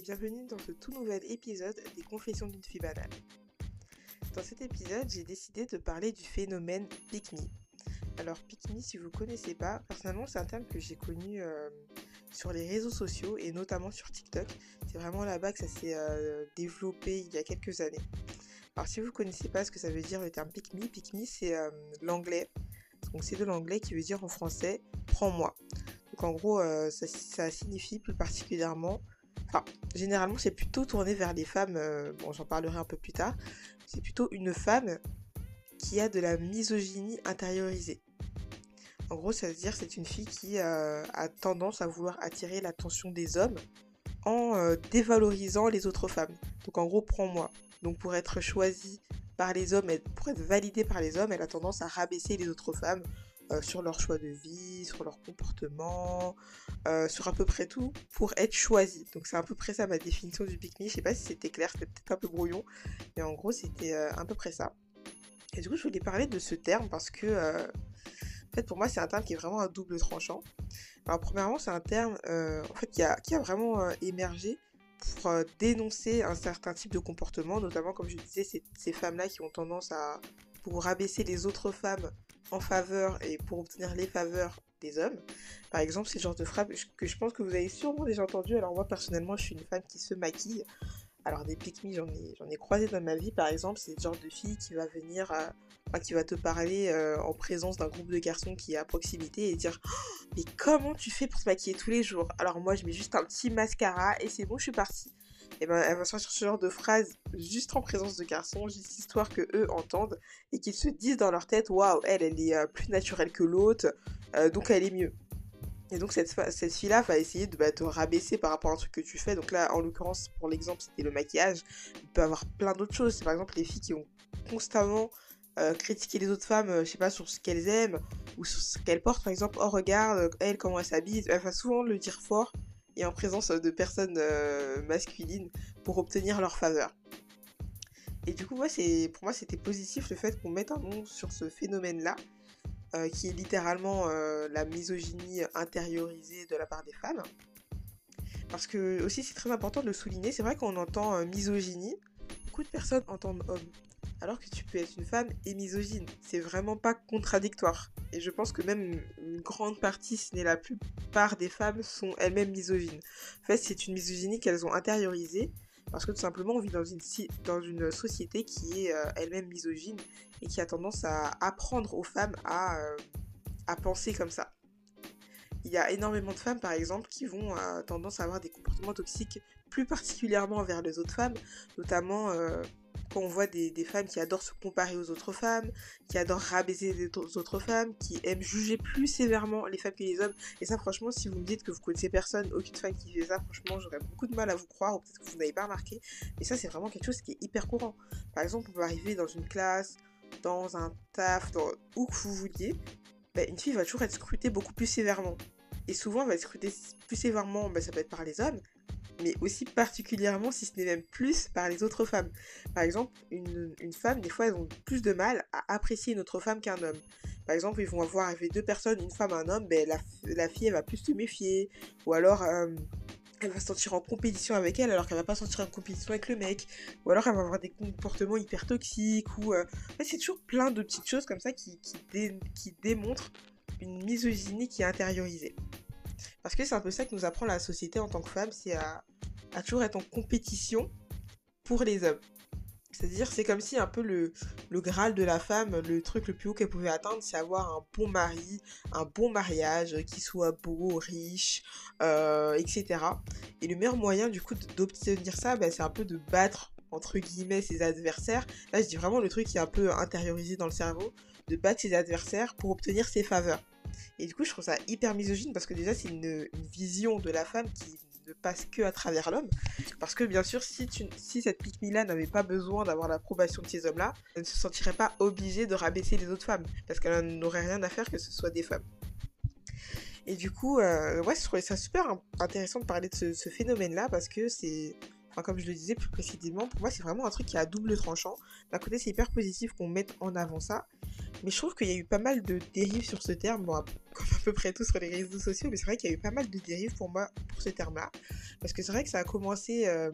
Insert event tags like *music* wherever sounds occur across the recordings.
bienvenue dans ce tout nouvel épisode des Confessions d'une fille banale. Dans cet épisode, j'ai décidé de parler du phénomène pick. Alors pick si vous ne connaissez pas, personnellement c'est un terme que j'ai connu euh, sur les réseaux sociaux et notamment sur TikTok. C'est vraiment là-bas que ça s'est euh, développé il y a quelques années. Alors si vous ne connaissez pas ce que ça veut dire le terme pick me, c'est euh, l'anglais. Donc c'est de l'anglais qui veut dire en français prends-moi. Donc en gros ça signifie plus particulièrement Enfin, généralement, c'est plutôt tourné vers les femmes. Euh, bon, j'en parlerai un peu plus tard. C'est plutôt une femme qui a de la misogynie intériorisée. En gros, ça veut dire c'est une fille qui euh, a tendance à vouloir attirer l'attention des hommes en euh, dévalorisant les autres femmes. Donc en gros, prends-moi. Donc pour être choisie par les hommes, pour être validée par les hommes, elle a tendance à rabaisser les autres femmes euh, sur leur choix de vie, sur leur comportement, euh, sur à peu près tout pour être choisi. Donc c'est à peu près ça ma définition du pique-me. Je sais pas si c'était clair, c'était peut-être un peu brouillon, mais en gros c'était euh, à peu près ça. Et du coup je voulais parler de ce terme parce que en fait pour moi c'est un terme qui est vraiment un double tranchant. Alors premièrement c'est un terme en fait qui a, qui a vraiment émergé pour dénoncer un certain type de comportement, notamment comme je disais, ces femmes-là qui ont tendance à pour rabaisser les autres femmes en faveur et pour obtenir les faveurs des hommes. Par exemple, c'est le genre de phrase que je pense que vous avez sûrement déjà entendu. Alors moi personnellement, je suis une femme qui se maquille. Alors des pick j'en ai, j'en ai croisé dans ma vie. Par exemple, c'est le genre de fille qui va venir, euh, qui va te parler euh, en présence d'un groupe de garçons qui est à proximité et dire oh, mais comment tu fais pour te maquiller tous les jours? Alors moi, je mets juste un petit mascara et c'est bon, je suis partie et ben elle va sortir ce genre de phrase juste en présence de garçons, juste histoire que eux entendent et qu'ils se disent dans leur tête waouh, elle, elle est euh, plus naturelle que l'autre, euh, donc elle est mieux. Et donc cette, cette fille-là va essayer de bah, te rabaisser par rapport à un truc que tu fais. Donc là, en l'occurrence, pour l'exemple, c'était le maquillage. Il peut y avoir plein d'autres choses. C'est par exemple les filles qui ont constamment euh, critiqué les autres femmes, je sais pas, sur ce qu'elles aiment ou sur ce qu'elles portent. Par exemple, oh regarde, elle, comment elle s'habille. Elle va souvent le dire fort et en présence de personnes euh, masculines pour obtenir leur faveur. Et du coup, pour moi, c'était positif le fait qu'on mette un nom sur ce phénomène-là, euh, qui est littéralement euh, la misogynie intériorisée de la part des femmes. Parce que aussi, c'est très important de le souligner, c'est vrai qu'on entend misogynie, beaucoup de personnes entendent homme alors que tu peux être une femme et misogyne. C'est vraiment pas contradictoire. Et je pense que même une grande partie, si n'est la plupart des femmes, sont elles-mêmes misogynes. En fait, c'est une misogynie qu'elles ont intériorisée parce que tout simplement, on vit dans une, société qui est euh, elle-même misogyne et qui a tendance à apprendre aux femmes à, euh, à penser comme ça. Il y a énormément de femmes, par exemple, qui vont avoir tendance à avoir des comportements toxiques, plus particulièrement envers les autres femmes, notamment euh, quand on voit des, femmes qui adorent se comparer aux autres femmes, qui adorent rabaisser les autres femmes, qui aiment juger plus sévèrement les femmes que les hommes. Et ça, franchement, si vous me dites que vous connaissez personne, aucune femme qui fait ça, franchement, j'aurais beaucoup de mal à vous croire, ou peut-être que vous n'avez pas remarqué. Mais ça, c'est vraiment quelque chose qui est hyper courant. Par exemple, on peut arriver dans une classe, dans un taf, où que vous vouliez, bah, une fille va toujours être scrutée beaucoup plus sévèrement. Et souvent, elle va être scrutée plus sévèrement, bah, ça peut être par les hommes, mais aussi particulièrement, si ce n'est même plus, par les autres femmes. Par exemple, une, femme, des fois, elles ont plus de mal à apprécier une autre femme qu'un homme. Par exemple, ils vont avoir avec deux personnes, une femme, un homme, ben, la, fille, elle va plus se méfier, ou alors... Euh, elle va se sentir en compétition avec elle alors qu'elle va pas se sentir en compétition avec le mec ou alors elle va avoir des comportements hyper toxiques ou euh, c'est toujours plein de petites choses comme ça qui, qui démontrent une misogynie qui est intériorisée parce que c'est un peu ça que nous apprend la société en tant que femme, c'est à, toujours être en compétition pour les hommes. C'est-à-dire, c'est comme si un peu le, le Graal de la femme, le truc le plus haut qu'elle pouvait atteindre, c'est avoir un bon mari, un bon mariage, qui soit beau, riche, euh, etc. Et le meilleur moyen, du coup, d'obtenir ça, ben, c'est un peu de battre, entre guillemets, ses adversaires. Là, je dis vraiment le truc qui est un peu intériorisé dans le cerveau, de battre ses adversaires pour obtenir ses faveurs. Et du coup, je trouve ça hyper misogyne parce que déjà, c'est une, vision de la femme qui ne passe que à travers l'homme. Parce que bien sûr, si, cette pique là n'avait pas besoin d'avoir l'approbation de ces hommes-là, elle ne se sentirait pas obligée de rabaisser les autres femmes. Parce qu'elle n'aurait rien à faire que ce soit des femmes. Et du coup, euh, ouais, je trouvais ça super intéressant de parler de ce, ce phénomène-là parce que c'est Comme je le disais plus précisément, pour moi, c'est vraiment un truc qui a double tranchant. D'un côté, c'est hyper positif qu'on mette en avant ça. Mais je trouve qu'il y a eu pas mal de dérives sur ce terme. Bon, *laughs* comme peu près tout sur les réseaux sociaux, mais c'est vrai qu'il y a eu pas mal de dérives pour moi pour ce terme-là. Parce que c'est vrai que ça a commencé euh,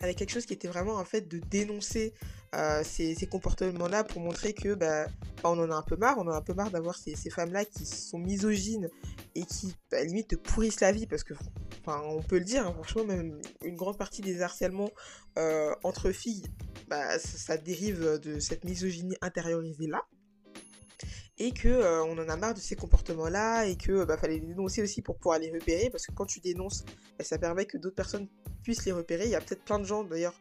avec quelque chose qui était vraiment en fait de dénoncer euh, ces, comportements-là pour montrer que bah, on en a un peu marre, on en a un peu marre d'avoir ces, femmes-là qui sont misogynes et qui à limite te pourrissent la vie parce que enfin on peut le dire hein, franchement même une grande partie des harcèlements euh, entre filles bah, ça, dérive de cette misogynie intériorisée là. Et que euh, on en a marre de ces comportements là et que bah, fallait les dénoncer aussi pour pouvoir les repérer parce que quand tu dénonces bah, ça permet que d'autres personnes puissent les repérer. Il y a peut-être plein de gens d'ailleurs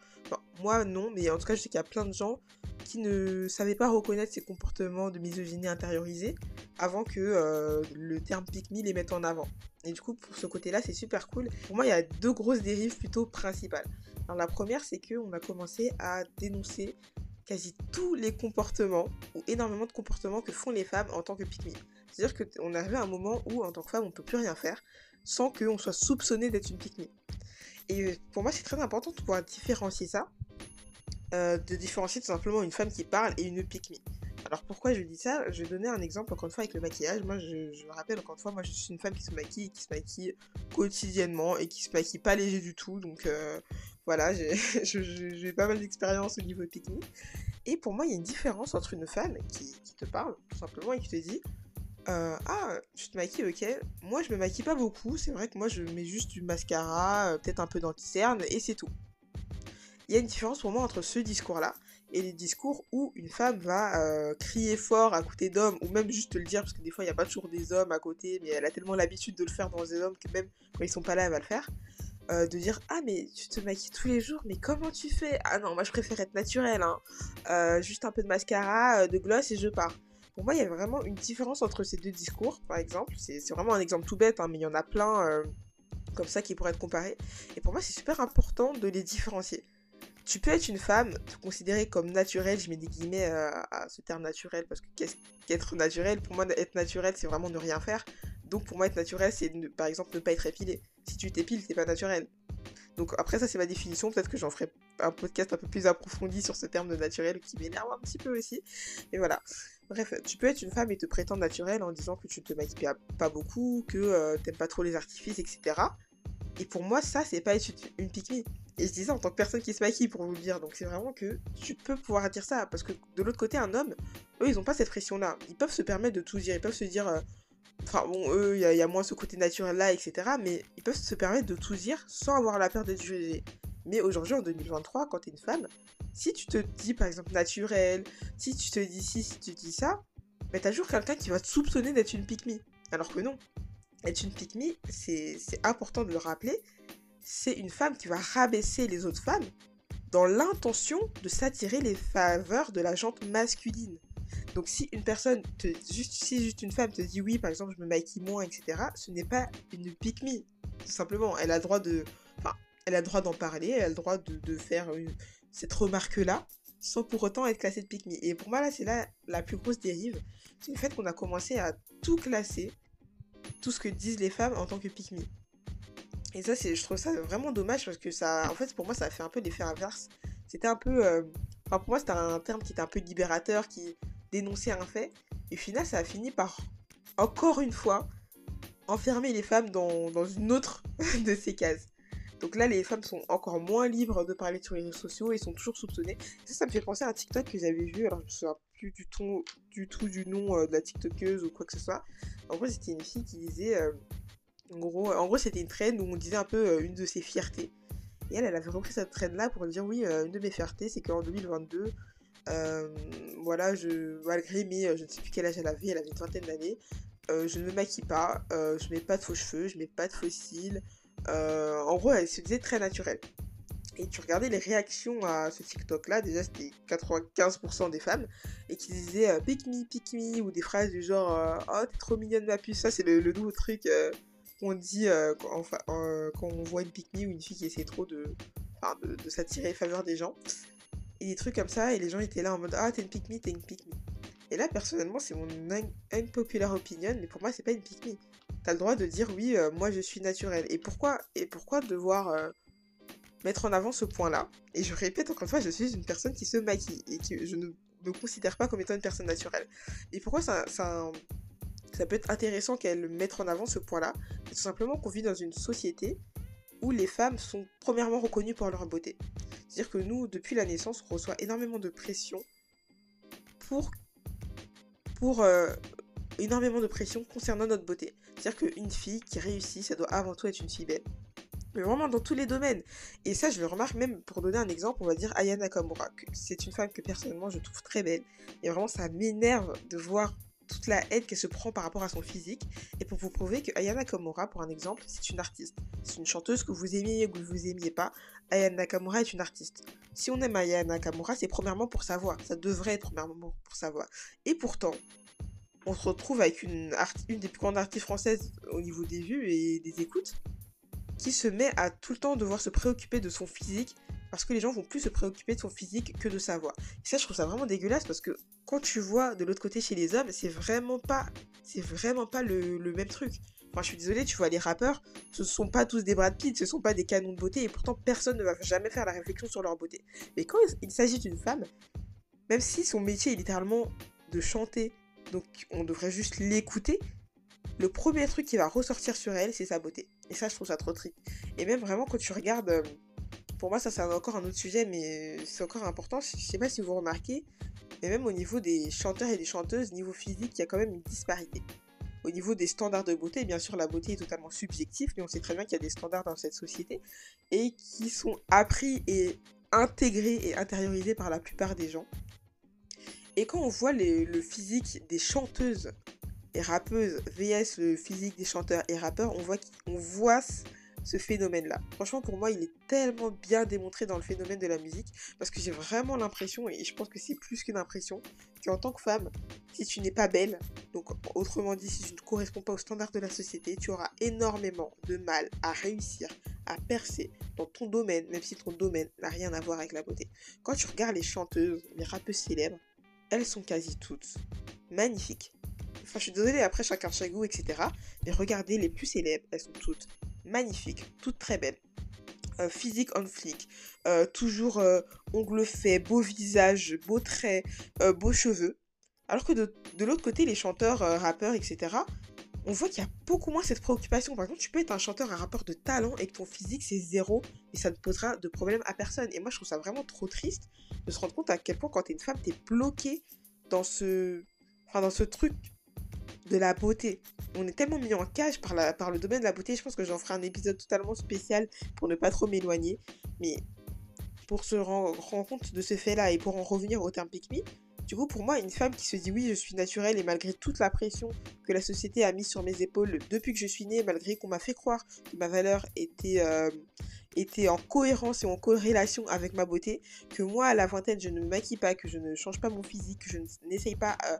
moi non mais en tout cas je sais qu'il y a plein de gens qui ne savaient pas reconnaître ces comportements de misogynie intériorisée avant que euh, le terme pick les mette en avant et du coup pour ce côté là c'est super cool. Pour moi il y a deux grosses dérives plutôt principales. Alors la première c'est que on a commencé à dénoncer quasi tous les comportements, ou énormément de comportements que font les femmes en tant que pick C'est-à-dire qu'on arrive à un moment où, en tant que femme, on ne peut plus rien faire sans qu'on soit soupçonné d'être une pick Et euh, pour moi, c'est très important de pouvoir différencier ça, euh, de différencier tout simplement une femme qui parle et une pick Alors pourquoi je dis ça? Je vais donner un exemple encore une fois avec le maquillage. Moi je, me rappelle encore une fois, moi je suis une femme qui se maquille, qui se maquille quotidiennement et qui se maquille pas léger du tout. Donc euh, voilà, j'ai *laughs* pas mal d'expérience au niveau pick Et pour moi, il y a une différence entre une femme qui, te parle, tout simplement, et qui te dit euh, Ah, tu te maquilles, ok. Moi, je me maquille pas beaucoup. C'est vrai que moi, je mets juste du mascara, euh, peut-être un peu d'anti-cerne, et c'est tout. Il y a une différence pour moi entre ce discours-là et les discours où une femme va euh, crier fort à côté d'hommes, ou même juste te le dire, parce que des fois, il n'y a pas toujours des hommes à côté, mais elle a tellement l'habitude de le faire dans les hommes que même quand ils sont pas là, elle va le faire. Euh, de dire ah mais tu te maquilles tous les jours mais comment tu fais? Ah non moi je préfère être naturelle hein. Euh, juste un peu de mascara de gloss et je pars. Pour moi il y a vraiment une différence entre ces deux discours par exemple. C'est vraiment un exemple tout bête hein, mais il y en a plein comme ça qui pourraient être comparés. Et pour moi c'est super important de les différencier tu peux être une femme, te considérer comme naturelle, je mets des guillemets à ce terme naturel, parce que qu'est-ce qu'être naturel? Pour moi, être naturel, c'est vraiment ne rien faire. Donc pour moi, être naturel, c'est par exemple ne pas être épilé. Si tu t'épiles, c'est pas naturel. Donc après ça c'est ma définition, peut-être que j'en ferai un podcast un peu plus approfondi sur ce terme de naturel qui m'énerve un petit peu aussi. Et voilà. Bref, tu peux être une femme et te prétendre naturelle en disant que tu te maquilles pas beaucoup, que euh, t'aimes pas trop les artifices, etc. Et pour moi ça c'est pas être une pique Et je dis ça en tant que personne qui se maquille pour vous le dire. Donc c'est vraiment que tu peux pouvoir dire ça. Parce que de l'autre côté, un homme, eux, ils ont pas cette pression-là. Ils peuvent se permettre de tout dire. Ils peuvent se dire, euh, Enfin bon, eux, il y, a moins ce côté naturel là, etc. Mais ils peuvent se permettre de tout dire sans avoir la peur d'être jugés. Mais aujourd'hui, en 2023, quand t'es une femme, si tu te dis par exemple naturel, si tu te dis ci, si tu dis ça, mais t'as toujours quelqu'un qui va te soupçonner d'être une pique Alors que non. Être une pique c'est important de le rappeler, c'est une femme qui va rabaisser les autres femmes dans l'intention de s'attirer les faveurs de la jante masculine. Donc si une personne, te, juste, si juste une femme te dit oui, par exemple, je me maquille moins, etc., ce n'est pas une pick tout simplement. Elle a droit de, enfin, elle a droit d'en parler, elle a le droit de, faire cette remarque-là, sans pour autant être classée de pick. Et pour moi, là, c'est là la plus grosse dérive, c'est le fait qu'on a commencé à tout classer, tout ce que disent les femmes en tant que pick me. Et ça, c'est, je trouve ça vraiment dommage parce que ça, en fait, pour moi, ça a fait un peu l'effet inverse. C'était un peu, euh, enfin, pour moi, c'était un terme qui était un peu libérateur, qui dénoncer un fait. Et final, ça a fini par, encore une fois, enfermer les femmes dans, dans une autre *laughs* de ces cases. Donc là, les femmes sont encore moins libres de parler sur les réseaux sociaux et sont toujours soupçonnées. Ça, ça me fait penser à un TikTok que j'avais vu. Alors, je ne me souviens plus du tout du, tout du nom euh, de la TikTokeuse ou quoi que ce soit. En gros, c'était une fille qui disait. Euh, en gros, c'était une traîne où on disait un peu euh, une de ses fiertés. Et elle, elle avait repris cette traîne-là pour dire oui, une de mes fiertés, c'est qu'en 2022, euh, voilà, je, malgré euh, je ne sais plus quel âge elle avait, elle avait une vingtaine d'années. Euh, je ne me maquille pas, je mets pas de faux cheveux, je mets pas de fossiles. en gros, elle se disait très naturelle. Et tu regardais les réactions à ce TikTok là, déjà c'était 95% des femmes, et qui disaient me, pick ou des phrases du genre oh t'es trop mignonne ma puce, ça c'est le, nouveau truc qu'on dit quand, quand, on voit une pick me ou une fille qui essaie trop de, de, de s'attirer faveur des gens et des trucs comme ça, et les gens étaient là en mode Ah, t'es une pick me, t'es une pick me. Et là, personnellement, c'est mon unpopular opinion, mais pour moi, c'est pas une pick me. T'as le droit de dire Oui, euh, moi je suis naturelle. Et pourquoi, et pourquoi devoir euh, mettre en avant ce point-là Et je répète encore une fois, je suis une personne qui se maquille et que je ne me considère pas comme étant une personne naturelle. Et pourquoi ça, ça, peut être intéressant qu'elle mette en avant ce point-là? C'est tout simplement qu'on vit dans une société où les femmes sont premièrement reconnues pour leur beauté. C'est-à-dire que nous, depuis la naissance, on reçoit énormément de pression pour, pour euh, énormément de pression concernant notre beauté. C'est-à-dire qu'une fille qui réussit, ça doit avant tout être une fille belle. Mais vraiment dans tous les domaines. Et ça, je le remarque même pour donner un exemple, on va dire Aya Nakamura. C'est une femme que personnellement je trouve très belle. Et vraiment, ça m'énerve de voir toute la haine qu'elle se prend par rapport à son physique. Et pour vous prouver que Ayana Nakamura, pour un exemple, c'est une artiste. C'est une chanteuse que vous aimiez ou que vous aimiez pas. Ayana Nakamura est une artiste. Si on aime Ayana Nakamura, c'est premièrement pour sa voix. Ça devrait être premièrement pour sa voix. Et pourtant, on se retrouve avec une, une des plus grandes artistes françaises au niveau des vues et des écoutes qui se met à tout le temps devoir se préoccuper de son physique parce que les gens vont plus se préoccuper de son physique que de sa voix. Et ça, je trouve ça vraiment dégueulasse parce que quand tu vois de l'autre côté chez les hommes, c'est vraiment pas, c'est vraiment pas le, même truc. Enfin, je suis désolée, tu vois, les rappeurs, ce ne sont pas tous des Brad Pitt, ce sont pas des canons de beauté, et pourtant personne ne va jamais faire la réflexion sur leur beauté. Mais quand il s'agit d'une femme, même si son métier est littéralement de chanter, donc on devrait juste l'écouter, le premier truc qui va ressortir sur elle, c'est sa beauté. Et ça, je trouve ça trop triste. Et même vraiment, quand tu regardes, euh, pour moi, ça c'est encore un autre sujet, mais c'est encore important. Je sais pas si vous remarquez, mais même au niveau des chanteurs et des chanteuses, niveau physique, il y a quand même une disparité. Au niveau des standards de beauté, bien sûr, la beauté est totalement subjective, mais on sait très bien qu'il y a des standards dans cette société et qui sont appris et intégrés et intériorisés par la plupart des gens. Et quand on voit le physique des chanteuses et rappeuses vs le physique des chanteurs et rappeurs, on voit, qu'on voit ce phénomène-là. Franchement, pour moi, il est tellement bien démontré dans le phénomène de la musique, parce que j'ai vraiment l'impression, et je pense que c'est plus qu'une impression, qu'en tant que femme, si tu n'es pas belle, donc autrement dit, si tu ne corresponds pas aux standards de la société, tu auras énormément de mal à réussir, à percer dans ton domaine, même si ton domaine n'a rien à voir avec la beauté. Quand tu regardes les chanteuses, les rappeuses célèbres, elles sont quasi toutes magnifiques. Enfin, je suis désolée, après chacun chaque goût, etc. Mais regardez les plus célèbres, elles sont toutes magnifiques, toutes très belles. Euh, physique on flic, euh, toujours euh, ongles faits, beau visage, beaux traits, beaux cheveux. Alors que de, de l'autre côté, les chanteurs, rappeurs, etc., on voit qu'il y a beaucoup moins cette préoccupation. Par exemple, tu peux être un chanteur, un rappeur de talent et que ton physique c'est zéro et ça ne posera de problème à personne. Et moi, je trouve ça vraiment trop triste de se rendre compte à quel point quand t'es une femme, t'es bloquée dans ce, enfin, dans ce truc de la beauté. On est tellement mis en cage par, le domaine de la beauté. Je pense que j'en ferai un épisode totalement spécial pour ne pas trop m'éloigner. Mais pour se rendre compte de ce fait-là et pour en revenir au terme pick du coup, pour moi, une femme qui se dit oui, je suis naturelle et malgré toute la pression que la société a mise sur mes épaules depuis que je suis née, malgré qu'on m'a fait croire que ma valeur était, euh, en cohérence et en corrélation avec ma beauté, que moi, à la vingtaine, je ne me maquille pas, que je ne change pas mon physique, que je n'essaye pas euh,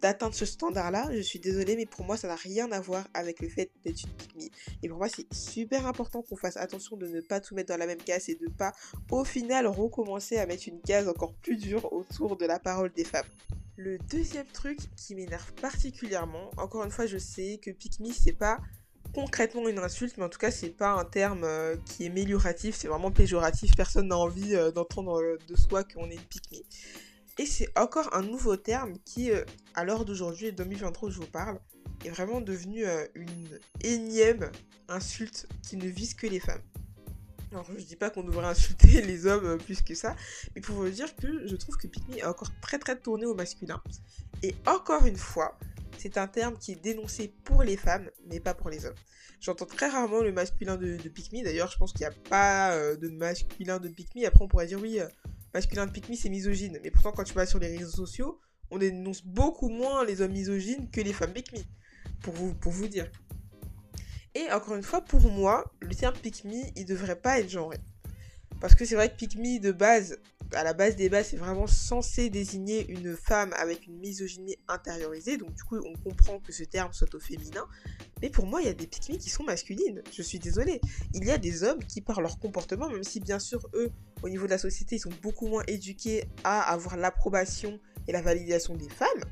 d'atteindre ce standard-là, je suis désolée, mais pour moi, ça n'a rien à voir avec le fait d'être une pique Et pour moi, c'est super important qu'on fasse attention de ne pas tout mettre dans la même case et de pas, au final, recommencer à mettre une case encore plus dure autour de la parole des femmes. Le deuxième truc qui m'énerve particulièrement, encore une fois, je sais que pick c'est pas concrètement une insulte, mais en tout cas, c'est pas un terme euh, qui est mélioratif, c'est vraiment péjoratif. Personne n'a envie euh, d'entendre euh, de soi qu'on est une pick et c'est encore un nouveau terme qui, euh, à l'heure d'aujourd'hui, 2023 où je vous parle, est vraiment devenu euh, une énième insulte qui ne vise que les femmes. Alors je dis pas qu'on devrait insulter *laughs* les hommes euh, plus que ça, mais pour vous dire que je trouve que Pick est encore très très tourné au masculin. Et encore une fois, c'est un terme qui est dénoncé pour les femmes, mais pas pour les hommes. J'entends très rarement le masculin de, de D'ailleurs, je pense qu'il n'y a pas de masculin de Pick Après, on pourrait dire oui, masculin de pique c'est misogyne. Mais pourtant, quand tu vas sur les réseaux sociaux, on dénonce beaucoup moins les hommes misogynes que les femmes pique Pour vous, dire. Et encore une fois, pour moi, le terme pick il devrait pas être genré. Parce que c'est vrai que pick de base, à la base des bases, c'est vraiment censé désigner une femme avec une misogynie intériorisée. Donc du coup, on comprend que ce terme soit au féminin. Mais pour moi, il y a des pick qui sont masculines. Je suis désolée. Il y a des hommes qui, par leur comportement, même si bien sûr, eux, au niveau de la société, ils sont beaucoup moins éduqués à avoir l'approbation et la validation des femmes.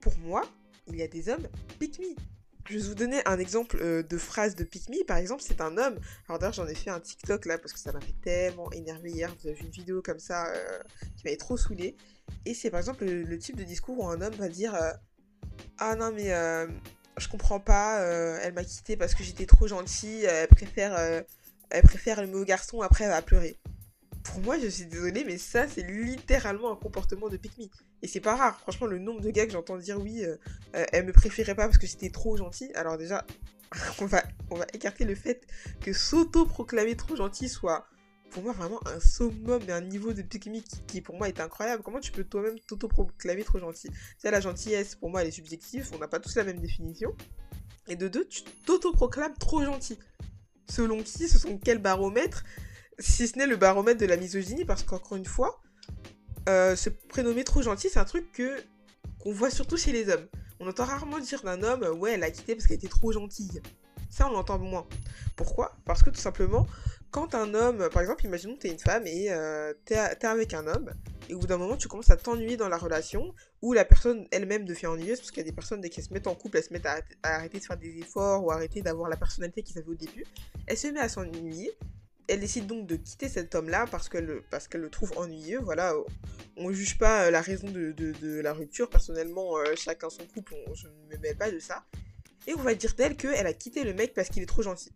Pour moi, il y a des hommes pick je vais vous donner un exemple euh, de phrase de Pick Me. Par exemple, c'est un homme. Alors d'ailleurs, j'en ai fait un TikTok là parce que ça m'a fait tellement énerver hier. Vous avez vu une vidéo comme ça euh, qui m'avait trop saoulé. Et c'est par exemple le, type de discours où un homme va dire euh, Ah non, mais je comprends pas, euh, elle m'a quitté parce que j'étais trop gentille, elle préfère, euh, elle préfère le mot garçon, après elle va pleurer. Pour moi, je suis désolée, mais ça, c'est littéralement un comportement de pick Et c'est pas rare, franchement, le nombre de gars que j'entends dire oui, euh, elle me préférait pas parce que j'étais trop gentille. Alors déjà, *laughs* on va, on va écarter le fait que s'auto-proclamer trop gentil soit pour moi vraiment un summum et un niveau de pick qui, pour moi est incroyable. Comment tu peux toi-même t'auto-proclamer trop gentil? C'est la gentillesse, pour moi, elle est subjective, on n'a pas tous la même définition. Et de deux, tu t'auto-proclames trop gentil. Selon qui? Ce sont quels baromètres? Si ce n'est le baromètre de la misogynie, parce qu'encore une fois, euh, se prénommer trop gentil, c'est un truc que qu'on voit surtout chez les hommes. On entend rarement dire d'un homme, ouais, elle a quitté parce qu'elle était trop gentille. Ça, on l'entend moins. Pourquoi? Parce que tout simplement, quand un homme, par exemple, imaginons que tu es une femme et euh, tu es, avec un homme, et au bout d'un moment, tu commences à t'ennuyer dans la relation, ou la personne elle-même devient ennuyeuse, parce qu'il y a des personnes, dès qu'elles se mettent en couple, elles se mettent à, arrêter de faire des efforts, ou arrêter d'avoir la personnalité qu'ils avaient au début, elle se met à s'ennuyer, elle décide donc de quitter cet homme-là parce qu'elle le trouve ennuyeux. Voilà, on ne juge pas la raison de, la rupture. Personnellement, euh, chacun son couple, je ne me mêle pas de ça. Et on va dire d'elle qu'elle a quitté le mec parce qu'il est trop gentil.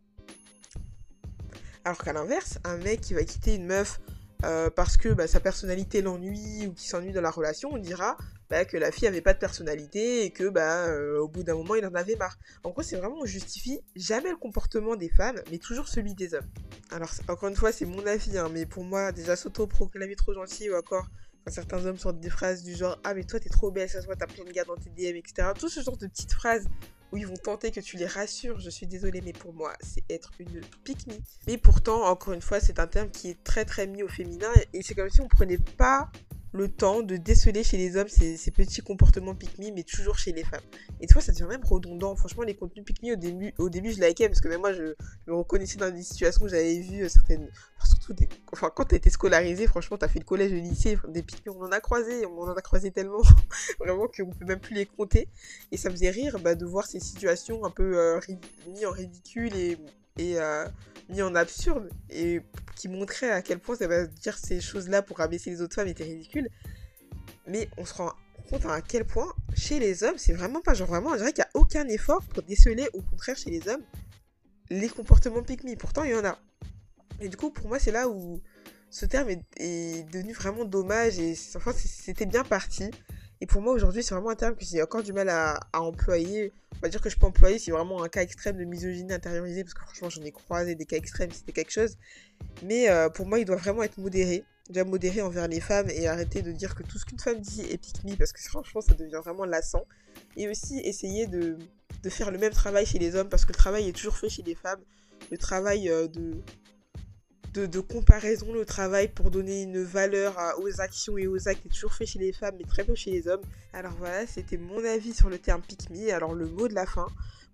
Alors qu'à l'inverse, un mec qui va quitter une meuf euh, parce que bah, sa personnalité l'ennuie ou qui s'ennuie dans la relation, on dira bah, que la fille avait pas de personnalité et que bah euh, au bout d'un moment il en avait marre. En gros, c'est vraiment on justifie jamais le comportement des femmes, mais toujours celui des hommes. Alors encore une fois, c'est mon avis, hein, mais pour moi déjà s'auto-proclamer trop gentil ou encore quand certains hommes sortent des phrases du genre ah mais toi t'es trop belle, ça se voit t'as plein de gars dans tes DM, etc. Tout ce genre de petites phrases où ils vont tenter que tu les rassures. Je suis désolée, mais pour moi, c'est être une pique Mais pourtant, encore une fois, c'est un terme qui est très très mis au féminin et c'est comme si on prenait pas le temps de déceler chez les hommes ces, petits comportements pick mais toujours chez les femmes. Et tu vois, ça devient même redondant. Franchement, les contenus pick au début, au début, je likais parce que même moi, je, me reconnaissais dans des situations où j'avais vu euh, certaines. surtout des. Enfin, quand t'as scolarisé, franchement, t'as fait le collège, le lycée, des pick on en a croisé, on en a croisé tellement, *laughs* vraiment, qu'on peut même plus les compter. Et ça me faisait rire bah, de voir ces situations un peu euh, mis en ridicule et. Et euh, mis en absurde et qui montrait à quel point ça va dire ces choses-là pour rabaisser les autres femmes était ridicule. Mais on se rend compte à quel point chez les hommes, c'est vraiment pas genre vraiment, on dirait qu'il n'y a aucun effort pour déceler au contraire chez les hommes les comportements pick Pourtant, il y en a. Et du coup, pour moi, c'est là où ce terme est, devenu vraiment dommage et enfin, c'était bien parti. Et pour moi, aujourd'hui, c'est vraiment un terme que j'ai encore du mal à, employer. On va dire que je peux employer si vraiment un cas extrême de misogynie intériorisée, parce que franchement, j'en ai croisé des cas extrêmes, c'était quelque chose. Mais euh, pour moi, il doit vraiment être modéré. Déjà modéré envers les femmes et arrêter de dire que tout ce qu'une femme dit est pick me, parce que franchement, ça devient vraiment lassant. Et aussi essayer de, de faire le même travail chez les hommes, parce que le travail est toujours fait chez les femmes. Le travail euh, de de, comparaison, le travail pour donner une valeur aux actions et aux actes est toujours fait chez les femmes, mais très peu chez les hommes. Alors voilà, c'était mon avis sur le terme pick me. Alors le mot de la fin,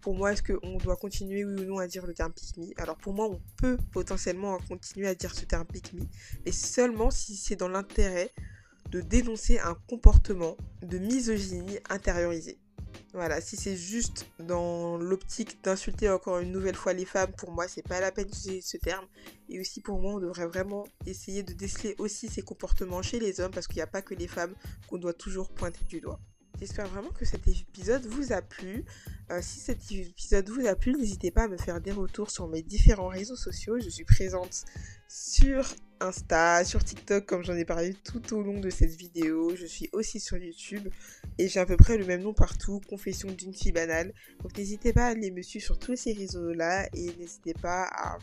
pour moi, est-ce qu'on doit continuer oui ou non à dire le terme pick me Alors pour moi, on peut potentiellement continuer à dire ce terme pick me, mais seulement si c'est dans l'intérêt de dénoncer un comportement de misogynie intériorisé. Voilà, si c'est juste dans l'optique d'insulter encore une nouvelle fois les femmes, pour moi, c'est pas la peine d'utiliser ce terme. Et aussi, pour moi, on devrait vraiment essayer de déceler aussi ces comportements chez les hommes, parce qu'il n'y a pas que les femmes qu'on doit toujours pointer du doigt. J'espère vraiment que cet épisode vous a plu. Euh, si cet épisode vous a plu, n'hésitez pas à me faire des retours sur mes différents réseaux sociaux. Je suis présente sur Insta, sur TikTok, comme j'en ai parlé tout au long de cette vidéo. Je suis aussi sur YouTube et j'ai à peu près le même nom partout, Confession d'une fille banale. Donc n'hésitez pas à aller me suivre sur tous ces réseaux-là et n'hésitez pas à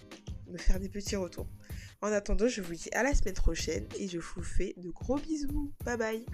me faire des petits retours. En attendant, je vous dis à la semaine prochaine et je vous fais de gros bisous. Bye bye